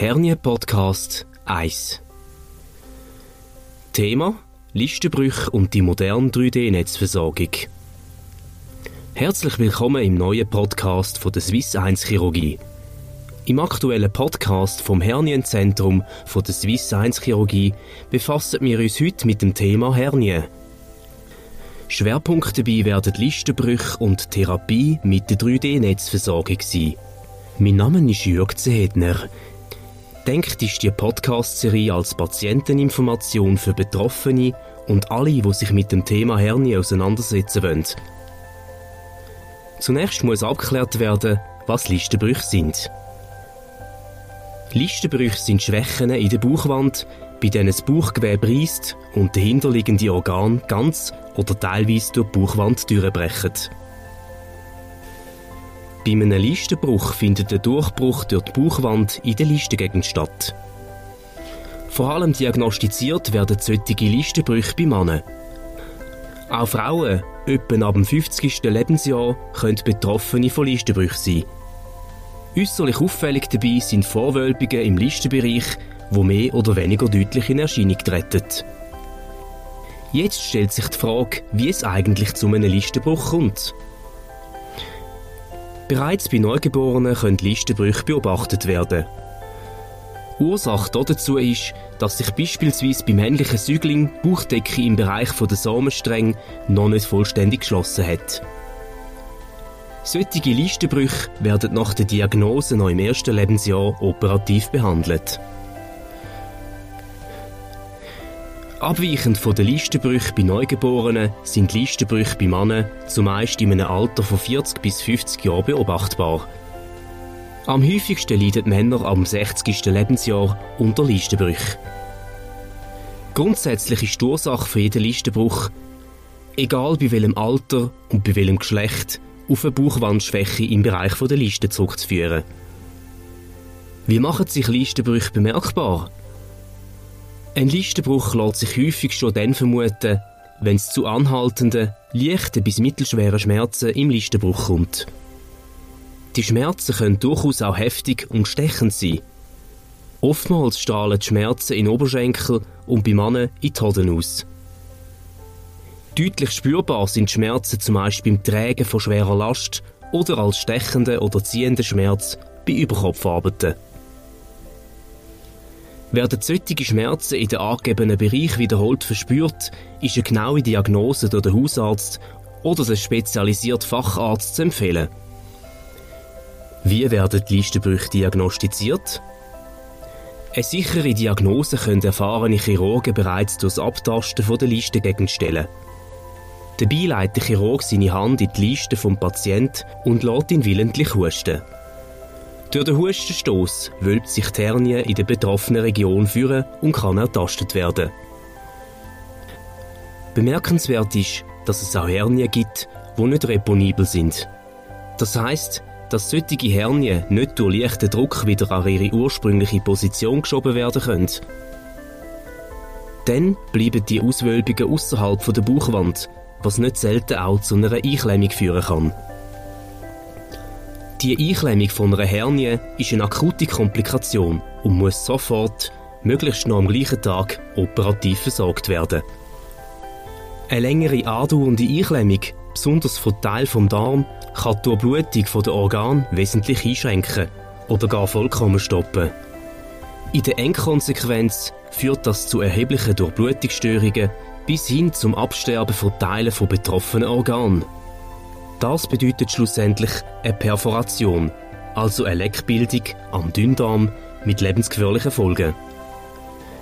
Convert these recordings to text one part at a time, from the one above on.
Hernie Podcast 1 Thema Listenbrüche und die moderne 3D-Netzversorgung. Herzlich willkommen im neuen Podcast von der Swiss 1 Chirurgie. Im aktuellen Podcast vom Hernienzentrum von der Swiss 1 Chirurgie befassen wir uns heute mit dem Thema Hernie. Schwerpunkt dabei werden Listenbrüche und Therapie mit der 3D-Netzversorgung sein. Mein Name ist Jörg Zedner. Denkt ist die Podcast-Serie als Patienteninformation für Betroffene und alle, die sich mit dem Thema Hernie auseinandersetzen wollen. Zunächst muss abgeklärt werden, was Listenbrüche sind. Listenbrüche sind Schwächen in der Bauchwand, bei denen das Bauchgewebe reißt und dahinterliegende Organ ganz oder teilweise durch die Bauchwand durchbrechen. Bei einem Listenbruch findet der Durchbruch durch die Bauchwand in der Listengegend statt. Vor allem diagnostiziert werden solche Listenbrüche bei Männern. Auch Frauen, etwa ab dem 50. Lebensjahr, können Betroffene von Listenbrüchen sein. Äußerlich auffällig dabei sind Vorwölbungen im Listenbereich, wo mehr oder weniger deutlich in Erscheinung treten. Jetzt stellt sich die Frage, wie es eigentlich zu einem Listenbruch kommt. Bereits bei Neugeborenen können Listenbrüche beobachtet werden. Ursache dazu ist, dass sich beispielsweise beim männlichen Säugling die Bauchdecke im Bereich der Samenstränge noch nicht vollständig geschlossen hat. Solche Listenbrüche werden nach der Diagnose noch im ersten Lebensjahr operativ behandelt. Abweichend von den Listenbrüchen bei Neugeborenen sind Listenbrüche bei Männern zumeist in einem Alter von 40 bis 50 Jahren beobachtbar. Am häufigsten leiden Männer am 60. Lebensjahr unter Listenbrüchen. Grundsätzlich ist die Ursache für jeden Listenbruch, egal bei welchem Alter und bei welchem Geschlecht, auf eine Bauchwandschwäche im Bereich der Liste zurückzuführen. Wie machen sich Listenbrüche bemerkbar? Ein Listenbruch lässt sich häufig schon dann vermuten, wenn es zu anhaltenden, leichten bis mittelschweren Schmerzen im Listenbruch kommt. Die Schmerzen können durchaus auch heftig und stechend sein. Oftmals strahlen die Schmerzen in Oberschenkel und bei Männern in die Hoden aus. Deutlich spürbar sind Schmerzen zumeist beim Tragen von schwerer Last oder als stechende oder ziehende Schmerz bei Überkopfarbeiten. Werden solche Schmerzen in den angegebenen Bereich wiederholt verspürt, ist eine genaue Diagnose durch den Hausarzt oder den spezialisierten Facharzt zu empfehlen. Wie werden die Listenbrüche diagnostiziert? Eine sichere Diagnose können erfahrene Chirurgen bereits durch das Abtasten der Listengegend stellen. Dabei leitet der Chirurg seine Hand in die Liste vom Patienten und lässt ihn willentlich husten. Durch den Hustenstoß wölbt sich die Hernie in der betroffenen Region führen und kann ertastet werden. Bemerkenswert ist, dass es auch Hernien gibt, die nicht reponibel sind. Das heißt, dass solche Hernien nicht durch leichten Druck wieder an ihre ursprüngliche Position geschoben werden können. Dann bleiben die Auswölbungen außerhalb der Bauchwand, was nicht selten auch zu einer Einklemmung führen kann. Die Einklemmung von einer Hernie ist eine akute Komplikation und muss sofort, möglichst noch am gleichen Tag, operativ versorgt werden. Eine längere andauernde Einklemmung, besonders von Teil vom Darm, kann die Durchblutung der Organe wesentlich einschränken oder gar vollkommen stoppen. In der Endkonsequenz führt das zu erheblichen Durchblutungsstörungen bis hin zum Absterben von Teilen von betroffenen Organen. Das bedeutet schlussendlich eine Perforation, also eine Leckbildung am Dünndarm mit lebensgefährlichen Folgen.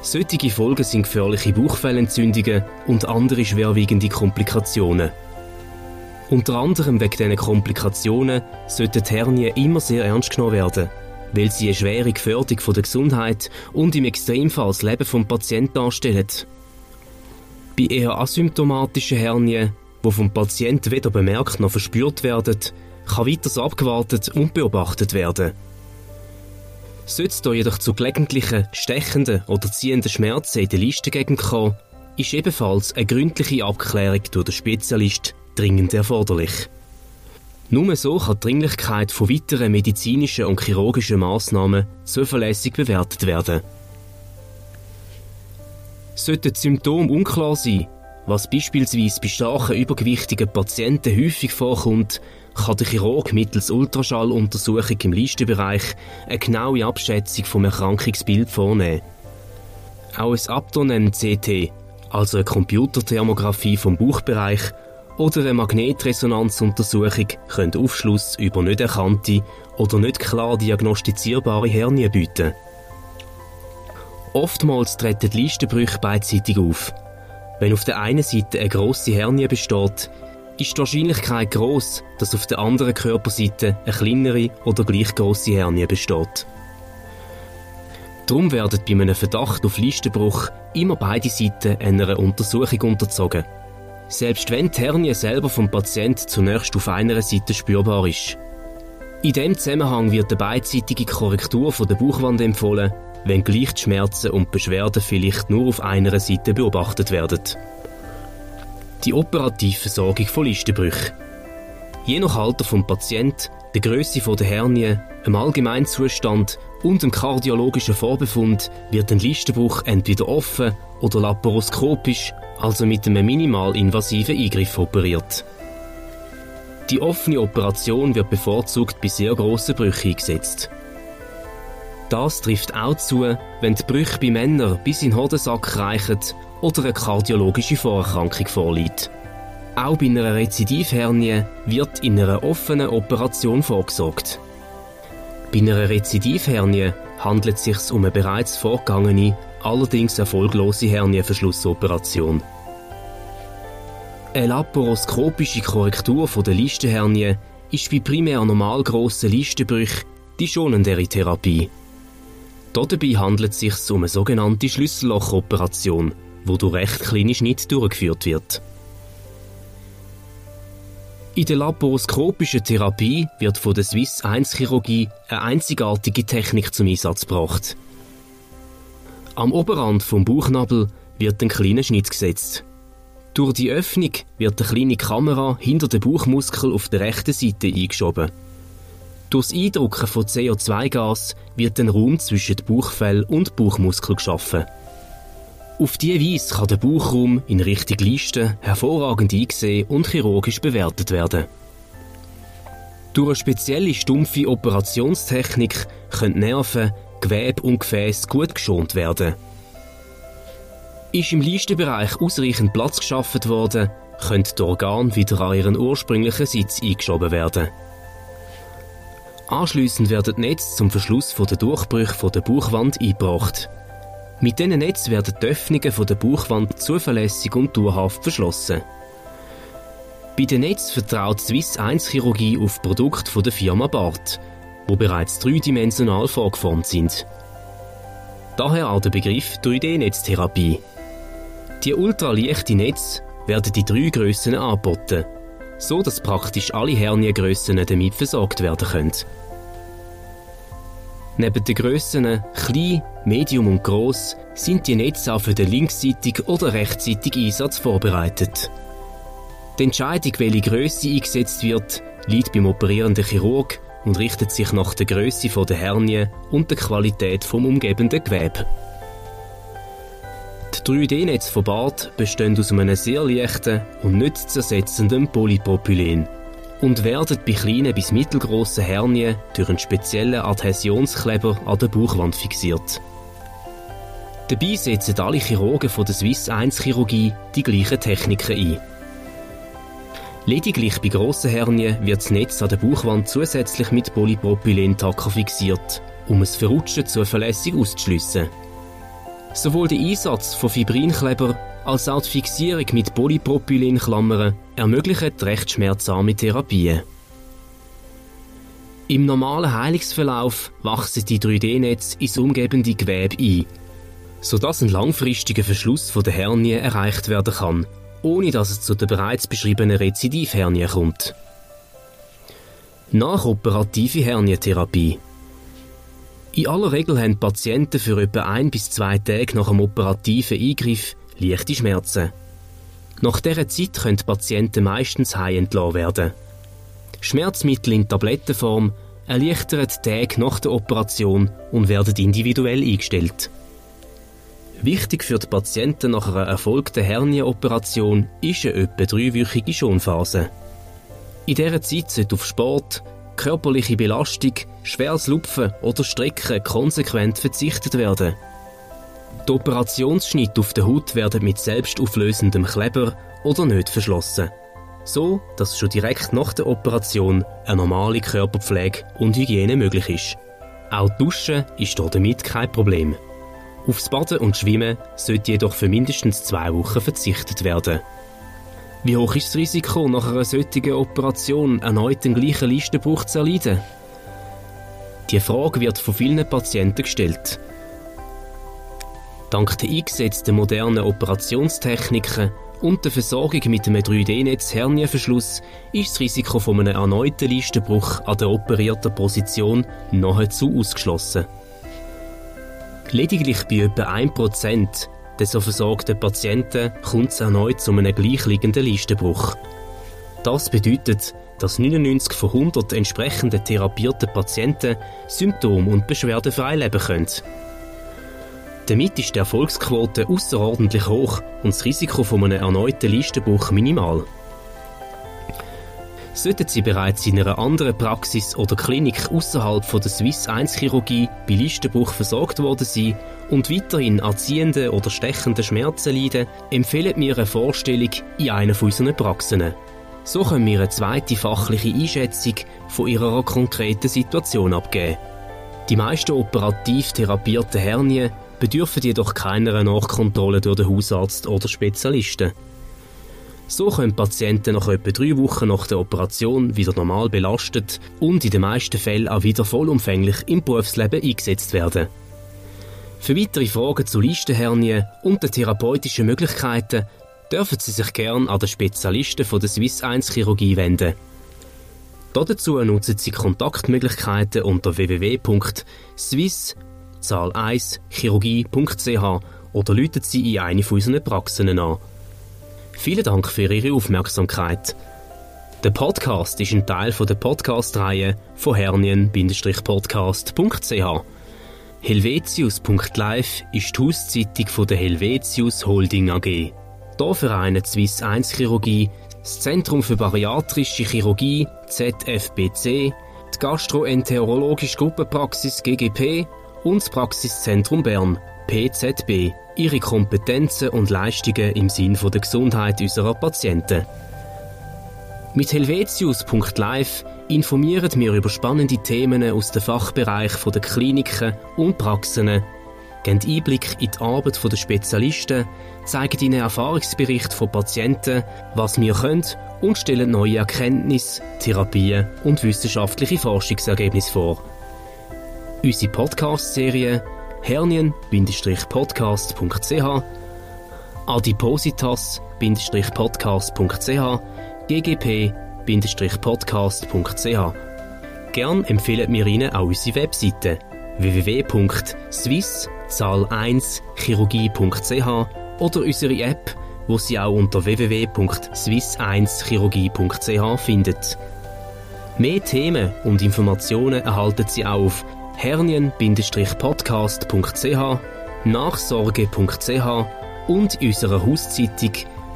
Solche Folgen sind gefährliche Bauchfellentzündungen und andere schwerwiegende Komplikationen. Unter anderem wegen diesen Komplikationen sollten die Hernien immer sehr ernst genommen werden, weil sie eine schwere Gefährdung von der Gesundheit und im Extremfall das Leben des Patienten darstellen. Bei eher asymptomatischen Hernien die vom Patienten weder bemerkt noch verspürt werden, kann weiter abgewartet und beobachtet werden. Sollte es jedoch zu gelegentlichen, stechenden oder ziehenden Schmerzen in der Listengegend kommen, ist ebenfalls eine gründliche Abklärung durch den Spezialist dringend erforderlich. Nur so kann die Dringlichkeit von weiteren medizinischen und chirurgischen Maßnahmen zuverlässig bewertet werden. Sollten die Symptome unklar sein, was beispielsweise bei starken übergewichtigen Patienten häufig vorkommt, kann der Chirurg mittels Ultraschalluntersuchung im Listenbereich eine genaue Abschätzung vom Erkrankungsbild vornehmen. Auch ein Abdonen-CT, also eine Computerthermografie vom Bauchbereich, oder eine Magnetresonanzuntersuchung können Aufschluss über nicht erkannte oder nicht klar diagnostizierbare Hernien bieten. Oftmals treten die Listenbrüche beidseitig auf. Wenn auf der einen Seite eine grosse Hernie besteht, ist die Wahrscheinlichkeit groß, dass auf der anderen Körperseite eine kleinere oder gleich grosse Hernie besteht. Darum werden bei einem Verdacht auf Listenbruch immer beide Seiten einer Untersuchung unterzogen. Selbst wenn die Hernie selber vom Patient zunächst auf einer Seite spürbar ist. In diesem Zusammenhang wird eine beidseitige Korrektur der Bauchwand empfohlen, wenn gleich die Schmerzen und Beschwerden vielleicht nur auf einer Seite beobachtet werden. Die operative Versorgung von Listenbrüchen. Je nach Alter vom Patient, der Größe der Hernie, dem Allgemeinzustand und dem kardiologischen Vorbefund wird ein Listenbruch entweder offen oder laparoskopisch, also mit einem minimal invasiven Eingriff operiert. Die offene Operation wird bevorzugt bei sehr grossen Brüchen eingesetzt. Das trifft auch zu, wenn die Brüche bei Männern bis in den Hodensack reichen oder eine kardiologische Vorerkrankung vorliegt. Auch bei einer Rezidivhernie wird in einer offenen Operation vorgesorgt. Bei einer Rezidivhernie handelt es sich um eine bereits vorgegangene, allerdings erfolglose Hernienverschlussoperation. Eine laparoskopische Korrektur der Listenhernie ist bei primär normal grossen Listenbrüchen die schonendere Therapie. Dabei handelt es sich um eine sogenannte Schlüssellochoperation, wo durch recht kleine Schnitt durchgeführt wird. In der laparoskopischen Therapie wird von der Swiss 1 Chirurgie eine einzigartige Technik zum Einsatz gebracht. Am Oberrand vom Bauchnabel wird ein kleiner Schnitt gesetzt. Durch die Öffnung wird eine kleine Kamera hinter den Bauchmuskel auf der rechten Seite eingeschoben. Durchs Eindrucken von CO2-Gas wird ein Raum zwischen Bauchfell und Bauchmuskel geschaffen. Auf diese Weise kann der Bauchraum in Richtung Liste hervorragend eingesehen und chirurgisch bewertet werden. Durch eine spezielle stumpfe Operationstechnik können Nerven, Gewebe und Gefäße gut geschont werden. Ist im Listenbereich ausreichend Platz geschaffen worden, können die Organe wieder an ihren ursprünglichen Sitz eingeschoben werden. Anschließend werden die Netze zum Verschluss der Durchbrüche der Bauchwand eingebracht. Mit diesen Netz werden die Öffnungen der Bauchwand zuverlässig und dauerhaft verschlossen. Bei den Netz vertraut Swiss 1 Chirurgie auf Produkte der Firma Bart, wo bereits dreidimensional vorgeformt sind. Daher auch der Begriff 3D-Netztherapie. Die ultraleichten Netze werden in drei Grössen angeboten, so dass praktisch alle Herniengrössen damit versorgt werden können. Neben den Grössen klein, medium und gross sind die Netze auch für den linksseitigen oder rechtsseitigen Einsatz vorbereitet. Die Entscheidung, welche Größe eingesetzt wird, liegt beim operierenden Chirurg und richtet sich nach der Größe der Hernie und der Qualität vom umgebenden Gewebe. Die 3D-Netze von Bart bestehen aus einem sehr leichten und nicht zersetzenden Polypropylen und werden bei kleinen bis mittelgroßen Hernien durch einen speziellen Adhäsionskleber an der Bauchwand fixiert. Dabei setzen alle Chirurgen von der Swiss 1 Chirurgie die gleichen Techniken ein. Lediglich bei grossen Hernien wird das Netz an der Bauchwand zusätzlich mit Polypropylen-Tacker fixiert, um es Verrutschen zuverlässig auszuschliessen. Sowohl der Einsatz von Fibrinkleber als auch die Fixierung mit Polypropylenklammern ermöglichen recht schmerzarme Therapien. Im normalen Heilungsverlauf wachsen die 3D-Netze ins umgebende Gewebe ein, sodass ein langfristiger Verschluss von der Hernie erreicht werden kann, ohne dass es zu der bereits beschriebenen Rezidivhernie kommt. Nachoperative Hernientherapie in aller Regel haben Patienten für etwa ein bis zwei Tage nach einem operativen Eingriff leichte Schmerzen. Nach dieser Zeit können die Patienten meistens heim entlassen werden. Schmerzmittel in Tablettenform erleichtern Tage nach der Operation und werden individuell eingestellt. Wichtig für die Patienten nach einer erfolgten Hernienoperation ist eine etwa dreiwöchige Schonphase. In dieser Zeit sollte auf Sport, körperliche Belastung, schweres Lupfen oder Strecken konsequent verzichtet werden. Die Operationsschnitte auf der Haut werden mit selbstauflösendem Kleber oder nicht verschlossen. So, dass schon direkt nach der Operation eine normale Körperpflege und Hygiene möglich ist. Auch Duschen ist damit kein Problem. Aufs Baden und Schwimmen sollte jedoch für mindestens zwei Wochen verzichtet werden. Wie hoch ist das Risiko, nach einer solchen Operation erneut den gleichen Listenbruch zu erleiden? Die Frage wird von vielen Patienten gestellt. Dank der eingesetzten modernen Operationstechniken und der Versorgung mit einem 3D-Netz Hernienverschluss ist das Risiko von einem erneuten Listenbruch an der operierten Position nahezu ausgeschlossen. Lediglich bei etwa 1% der so versorgten Patienten kommt es erneut zu einem gleichliegenden Listenbruch. Das bedeutet, dass 99 von 100 entsprechenden therapierten Patienten Symptom- und beschwerdefrei leben können. Damit ist die Erfolgsquote außerordentlich hoch und das Risiko von einem erneuten Listenbruch minimal. Sollten Sie bereits in einer anderen Praxis oder Klinik außerhalb der Swiss 1 Chirurgie bei Listenbruch versorgt worden sein und weiterhin an ziehenden oder stechenden Schmerzen leiden, empfehlen wir eine Vorstellung in einer unserer Praxen. So können wir eine zweite fachliche Einschätzung von Ihrer konkreten Situation abgeben. Die meisten operativ therapierten Hernien bedürfen jedoch keiner Nachkontrolle durch den Hausarzt oder Spezialisten. So können Patienten nach etwa drei Wochen nach der Operation wieder normal belastet und in den meisten Fällen auch wieder vollumfänglich im Berufsleben eingesetzt werden. Für weitere Fragen zu Listenhernien und den therapeutischen Möglichkeiten dürfen Sie sich gern an den Spezialisten von der Swiss 1 Chirurgie wenden. Dazu nutzen Sie Kontaktmöglichkeiten unter www.swiss-1chirurgie.ch oder läuten Sie in eine von unseren Praxen an. Vielen Dank für Ihre Aufmerksamkeit. Der Podcast ist ein Teil der Podcast-Reihe von hernien-podcast.ch. Helvetius.live ist die Hauszeitung der Helvetius Holding AG. Hier vereinen Swiss 1 Chirurgie, das Zentrum für Bariatrische Chirurgie ZFBC, die Gastroenterologische Gruppenpraxis GGP und das Praxiszentrum Bern PZB ihre Kompetenzen und Leistungen im Sinn der Gesundheit unserer Patienten. Mit helvetius.live informieren wir über spannende Themen aus dem Fachbereich der Kliniken und Praxen, geben Einblick in die Arbeit der Spezialisten, zeigen Ihnen Erfahrungsberichte von Patienten, was wir können und stellen neue Erkenntnisse, Therapien und wissenschaftliche Forschungsergebnisse vor. Unsere Podcast-Serie hernien-podcast.ch, adipositas-podcast.ch, ggp-podcast.ch. Gern empfehlen wir Ihnen auch unsere Webseite www.swiss-1chirurgie.ch oder unsere App, wo Sie auch unter www.swiss1chirurgie.ch finden. Mehr Themen und Informationen erhalten Sie auch auf hernien-podcast.ch, nachsorge.ch und unserer Hauszeitung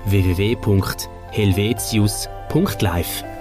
www.helvetius.live.